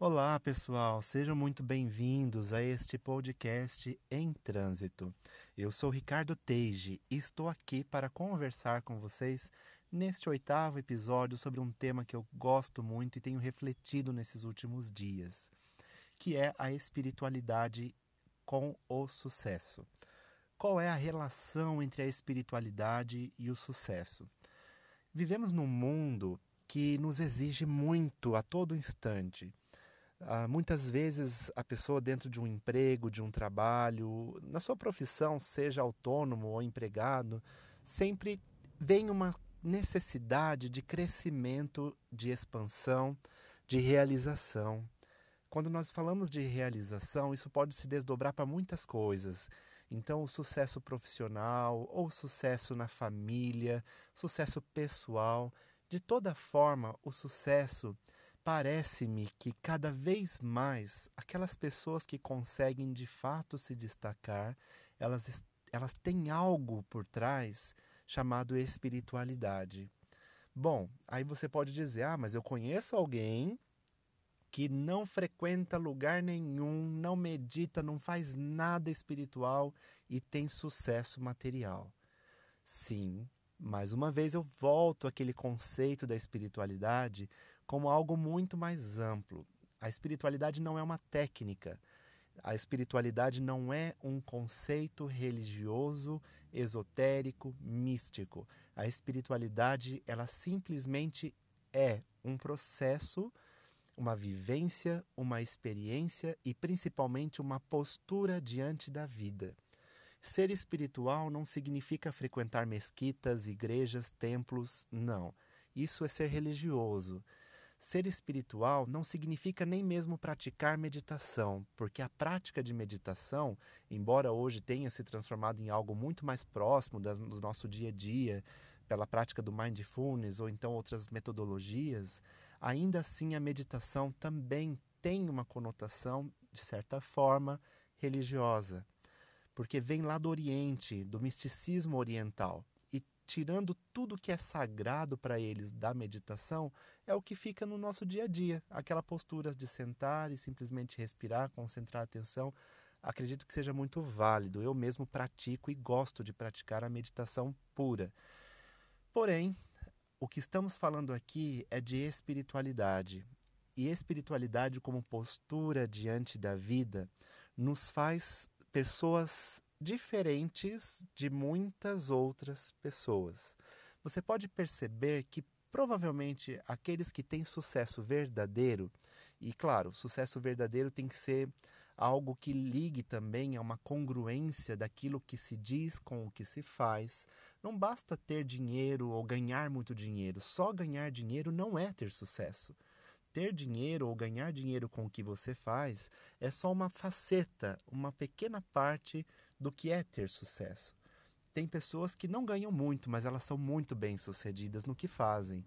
Olá, pessoal, sejam muito bem-vindos a este podcast em trânsito. Eu sou Ricardo Teige e estou aqui para conversar com vocês neste oitavo episódio sobre um tema que eu gosto muito e tenho refletido nesses últimos dias, que é a espiritualidade com o sucesso. Qual é a relação entre a espiritualidade e o sucesso? Vivemos num mundo que nos exige muito a todo instante ah, muitas vezes a pessoa dentro de um emprego, de um trabalho, na sua profissão, seja autônomo ou empregado, sempre vem uma necessidade de crescimento, de expansão, de realização. Quando nós falamos de realização, isso pode se desdobrar para muitas coisas. Então, o sucesso profissional, ou sucesso na família, sucesso pessoal, de toda forma, o sucesso Parece-me que cada vez mais aquelas pessoas que conseguem de fato se destacar, elas, elas têm algo por trás chamado espiritualidade. Bom, aí você pode dizer: ah, mas eu conheço alguém que não frequenta lugar nenhum, não medita, não faz nada espiritual e tem sucesso material. Sim, mais uma vez eu volto àquele conceito da espiritualidade como algo muito mais amplo. A espiritualidade não é uma técnica. A espiritualidade não é um conceito religioso, esotérico, místico. A espiritualidade, ela simplesmente é um processo, uma vivência, uma experiência e principalmente uma postura diante da vida. Ser espiritual não significa frequentar mesquitas, igrejas, templos, não. Isso é ser religioso. Ser espiritual não significa nem mesmo praticar meditação, porque a prática de meditação, embora hoje tenha se transformado em algo muito mais próximo do nosso dia a dia, pela prática do mindfulness ou então outras metodologias, ainda assim a meditação também tem uma conotação, de certa forma, religiosa, porque vem lá do Oriente, do misticismo oriental tirando tudo que é sagrado para eles da meditação, é o que fica no nosso dia a dia. Aquela postura de sentar e simplesmente respirar, concentrar a atenção. Acredito que seja muito válido. Eu mesmo pratico e gosto de praticar a meditação pura. Porém, o que estamos falando aqui é de espiritualidade. E espiritualidade, como postura diante da vida, nos faz pessoas diferentes de muitas outras pessoas. Você pode perceber que provavelmente aqueles que têm sucesso verdadeiro, e claro, sucesso verdadeiro tem que ser algo que ligue também a uma congruência daquilo que se diz com o que se faz. Não basta ter dinheiro ou ganhar muito dinheiro, só ganhar dinheiro não é ter sucesso ter dinheiro ou ganhar dinheiro com o que você faz é só uma faceta, uma pequena parte do que é ter sucesso. Tem pessoas que não ganham muito, mas elas são muito bem-sucedidas no que fazem.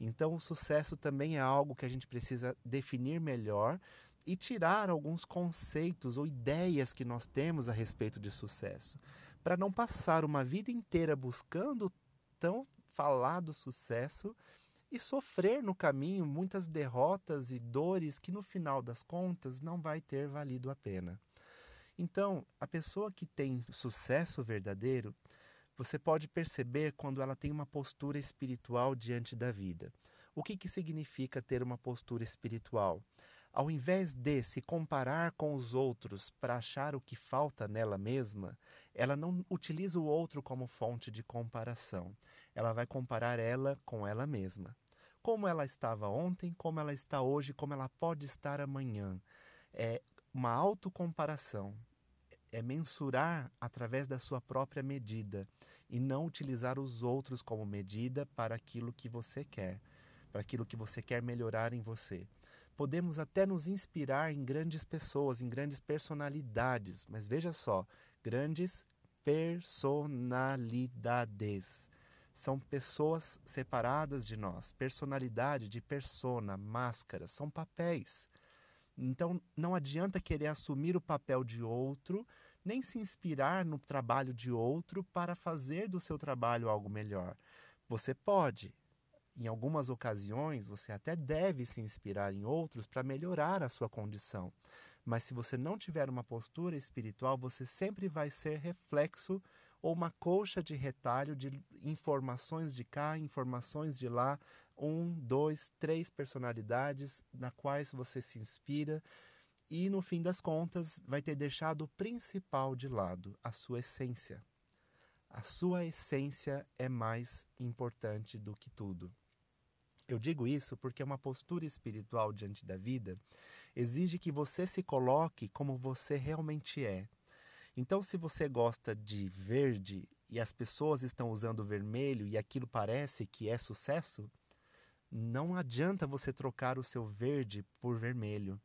Então, o sucesso também é algo que a gente precisa definir melhor e tirar alguns conceitos ou ideias que nós temos a respeito de sucesso, para não passar uma vida inteira buscando tão falado sucesso e sofrer no caminho muitas derrotas e dores que no final das contas não vai ter valido a pena. Então, a pessoa que tem sucesso verdadeiro, você pode perceber quando ela tem uma postura espiritual diante da vida. O que, que significa ter uma postura espiritual? Ao invés de se comparar com os outros para achar o que falta nela mesma, ela não utiliza o outro como fonte de comparação. Ela vai comparar ela com ela mesma como ela estava ontem, como ela está hoje, como ela pode estar amanhã. É uma autocomparação. É mensurar através da sua própria medida e não utilizar os outros como medida para aquilo que você quer, para aquilo que você quer melhorar em você. Podemos até nos inspirar em grandes pessoas, em grandes personalidades, mas veja só, grandes personalidades são pessoas separadas de nós. Personalidade de persona, máscara, são papéis. Então não adianta querer assumir o papel de outro, nem se inspirar no trabalho de outro para fazer do seu trabalho algo melhor. Você pode, em algumas ocasiões, você até deve se inspirar em outros para melhorar a sua condição. Mas se você não tiver uma postura espiritual, você sempre vai ser reflexo ou uma colcha de retalho de informações de cá, informações de lá, um, dois, três personalidades na quais você se inspira e no fim das contas vai ter deixado o principal de lado, a sua essência. A sua essência é mais importante do que tudo. Eu digo isso porque uma postura espiritual diante da vida exige que você se coloque como você realmente é. Então, se você gosta de verde e as pessoas estão usando vermelho e aquilo parece que é sucesso, não adianta você trocar o seu verde por vermelho.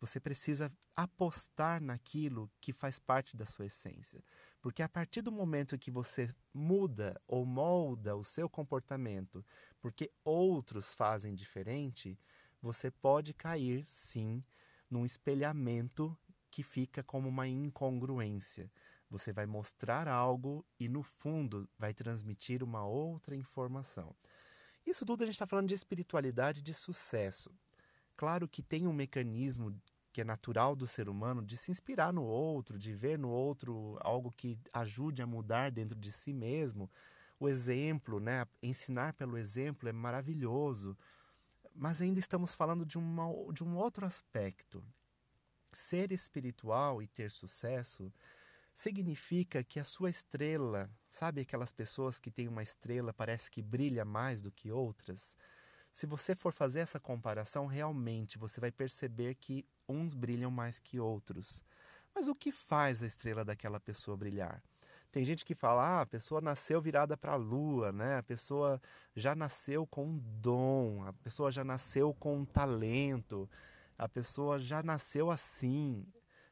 Você precisa apostar naquilo que faz parte da sua essência. Porque a partir do momento que você muda ou molda o seu comportamento porque outros fazem diferente, você pode cair, sim, num espelhamento que fica como uma incongruência. Você vai mostrar algo e, no fundo, vai transmitir uma outra informação. Isso tudo a gente está falando de espiritualidade de sucesso. Claro que tem um mecanismo que é natural do ser humano de se inspirar no outro, de ver no outro algo que ajude a mudar dentro de si mesmo. O exemplo, né, ensinar pelo exemplo é maravilhoso, mas ainda estamos falando de, uma, de um outro aspecto. Ser espiritual e ter sucesso significa que a sua estrela, sabe aquelas pessoas que têm uma estrela, parece que brilha mais do que outras? Se você for fazer essa comparação, realmente você vai perceber que uns brilham mais que outros. Mas o que faz a estrela daquela pessoa brilhar? Tem gente que fala, ah, a pessoa nasceu virada para a lua, né? A pessoa já nasceu com um dom, a pessoa já nasceu com um talento, a pessoa já nasceu assim.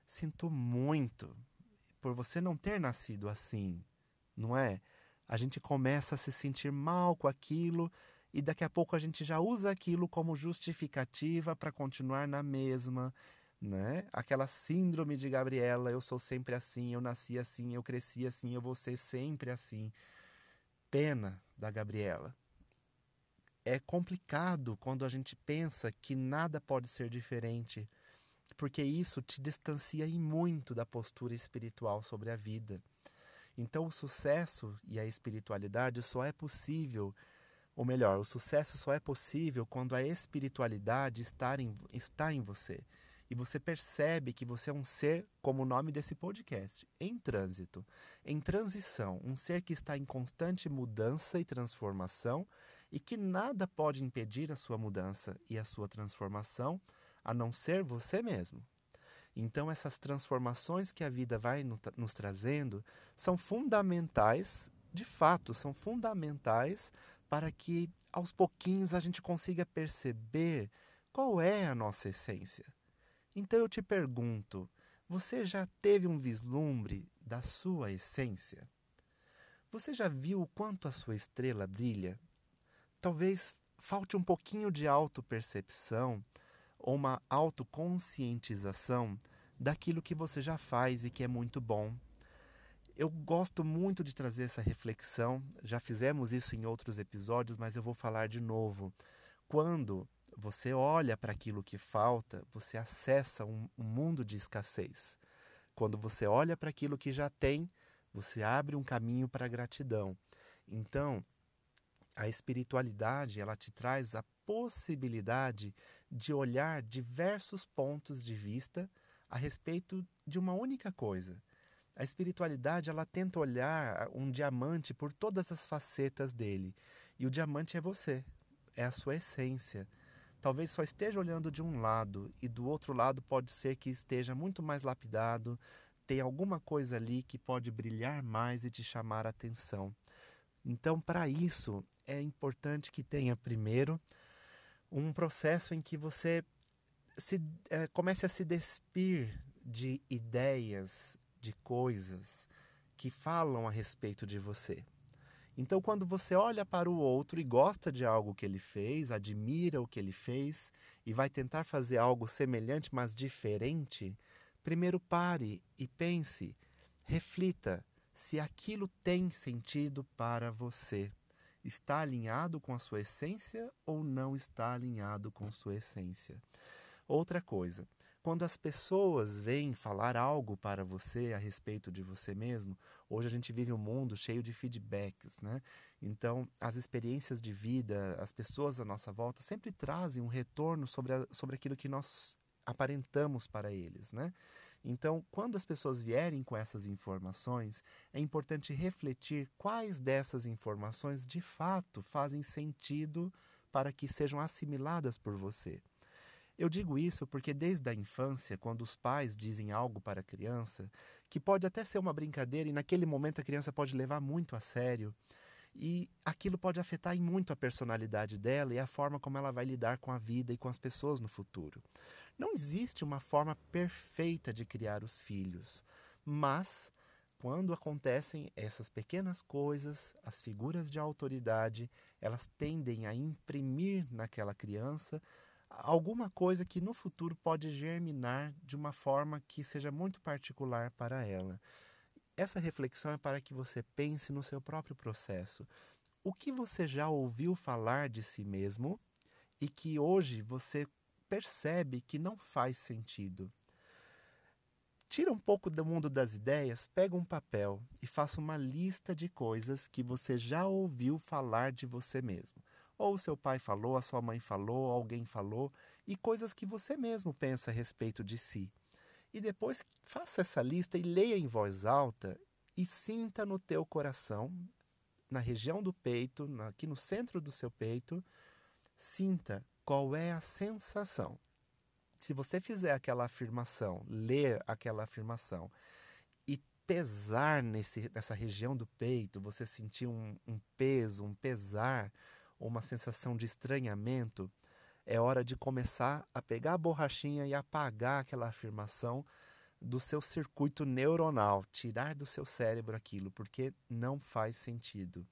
Sinto muito por você não ter nascido assim, não é? A gente começa a se sentir mal com aquilo e daqui a pouco a gente já usa aquilo como justificativa para continuar na mesma, né? Aquela síndrome de Gabriela, eu sou sempre assim, eu nasci assim, eu cresci assim, eu vou ser sempre assim. Pena da Gabriela. É complicado quando a gente pensa que nada pode ser diferente, porque isso te distancia em muito da postura espiritual sobre a vida. Então, o sucesso e a espiritualidade só é possível ou melhor, o sucesso só é possível quando a espiritualidade está em, está em você. E você percebe que você é um ser, como o nome desse podcast, em trânsito, em transição, um ser que está em constante mudança e transformação e que nada pode impedir a sua mudança e a sua transformação a não ser você mesmo. Então, essas transformações que a vida vai nos trazendo são fundamentais, de fato, são fundamentais para que aos pouquinhos a gente consiga perceber qual é a nossa essência. Então eu te pergunto: você já teve um vislumbre da sua essência? Você já viu o quanto a sua estrela brilha? Talvez falte um pouquinho de autopercepção ou uma autoconscientização daquilo que você já faz e que é muito bom. Eu gosto muito de trazer essa reflexão, já fizemos isso em outros episódios, mas eu vou falar de novo. Quando você olha para aquilo que falta, você acessa um, um mundo de escassez. Quando você olha para aquilo que já tem, você abre um caminho para a gratidão. Então, a espiritualidade, ela te traz a possibilidade de olhar diversos pontos de vista a respeito de uma única coisa. A espiritualidade ela tenta olhar um diamante por todas as facetas dele. E o diamante é você, é a sua essência. Talvez só esteja olhando de um lado e do outro lado pode ser que esteja muito mais lapidado, tem alguma coisa ali que pode brilhar mais e te chamar a atenção. Então, para isso, é importante que tenha primeiro um processo em que você se, é, comece a se despir de ideias de coisas que falam a respeito de você. Então, quando você olha para o outro e gosta de algo que ele fez, admira o que ele fez e vai tentar fazer algo semelhante, mas diferente, primeiro pare e pense, reflita se aquilo tem sentido para você. está alinhado com a sua essência ou não está alinhado com sua essência. Outra coisa, quando as pessoas vêm falar algo para você a respeito de você mesmo, hoje a gente vive um mundo cheio de feedbacks, né? Então, as experiências de vida, as pessoas à nossa volta sempre trazem um retorno sobre, a, sobre aquilo que nós aparentamos para eles, né? Então, quando as pessoas vierem com essas informações, é importante refletir quais dessas informações de fato fazem sentido para que sejam assimiladas por você. Eu digo isso porque desde a infância, quando os pais dizem algo para a criança, que pode até ser uma brincadeira e naquele momento a criança pode levar muito a sério, e aquilo pode afetar muito a personalidade dela e a forma como ela vai lidar com a vida e com as pessoas no futuro. Não existe uma forma perfeita de criar os filhos, mas quando acontecem essas pequenas coisas, as figuras de autoridade, elas tendem a imprimir naquela criança alguma coisa que no futuro pode germinar de uma forma que seja muito particular para ela. Essa reflexão é para que você pense no seu próprio processo. O que você já ouviu falar de si mesmo e que hoje você percebe que não faz sentido? Tira um pouco do mundo das ideias, pega um papel e faça uma lista de coisas que você já ouviu falar de você mesmo ou seu pai falou, a sua mãe falou, alguém falou, e coisas que você mesmo pensa a respeito de si. E depois faça essa lista e leia em voz alta e sinta no teu coração, na região do peito, aqui no centro do seu peito, sinta qual é a sensação. Se você fizer aquela afirmação, ler aquela afirmação e pesar nesse, nessa região do peito, você sentir um, um peso, um pesar, uma sensação de estranhamento, é hora de começar a pegar a borrachinha e apagar aquela afirmação do seu circuito neuronal, tirar do seu cérebro aquilo, porque não faz sentido.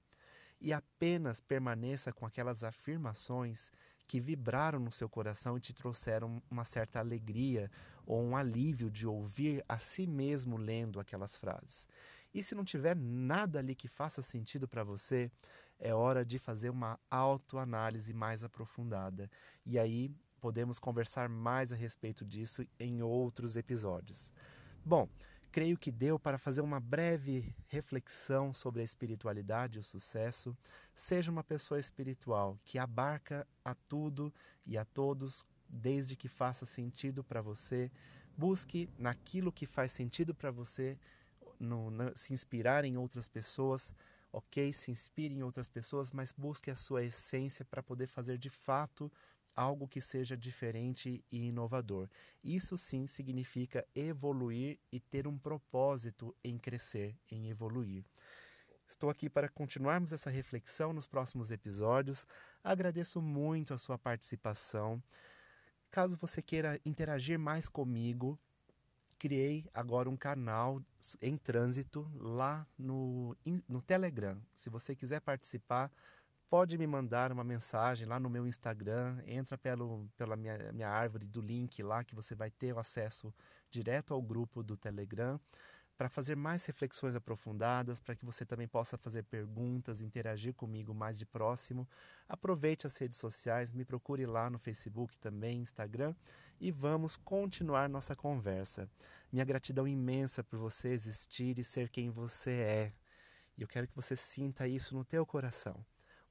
E apenas permaneça com aquelas afirmações que vibraram no seu coração e te trouxeram uma certa alegria ou um alívio de ouvir a si mesmo lendo aquelas frases. E se não tiver nada ali que faça sentido para você, é hora de fazer uma autoanálise mais aprofundada. E aí podemos conversar mais a respeito disso em outros episódios. Bom, creio que deu para fazer uma breve reflexão sobre a espiritualidade e o sucesso. Seja uma pessoa espiritual que abarca a tudo e a todos, desde que faça sentido para você. Busque naquilo que faz sentido para você, no, no, se inspirar em outras pessoas, ok? Se inspire em outras pessoas, mas busque a sua essência para poder fazer de fato algo que seja diferente e inovador. Isso sim significa evoluir e ter um propósito em crescer, em evoluir. Estou aqui para continuarmos essa reflexão nos próximos episódios. Agradeço muito a sua participação. Caso você queira interagir mais comigo, criei agora um canal em trânsito lá no, no Telegram. Se você quiser participar, pode me mandar uma mensagem lá no meu Instagram. Entra pelo, pela minha, minha árvore do link lá que você vai ter o acesso direto ao grupo do Telegram para fazer mais reflexões aprofundadas, para que você também possa fazer perguntas, interagir comigo mais de próximo. Aproveite as redes sociais, me procure lá no Facebook também, Instagram e vamos continuar nossa conversa. Minha gratidão imensa por você existir e ser quem você é. E eu quero que você sinta isso no teu coração.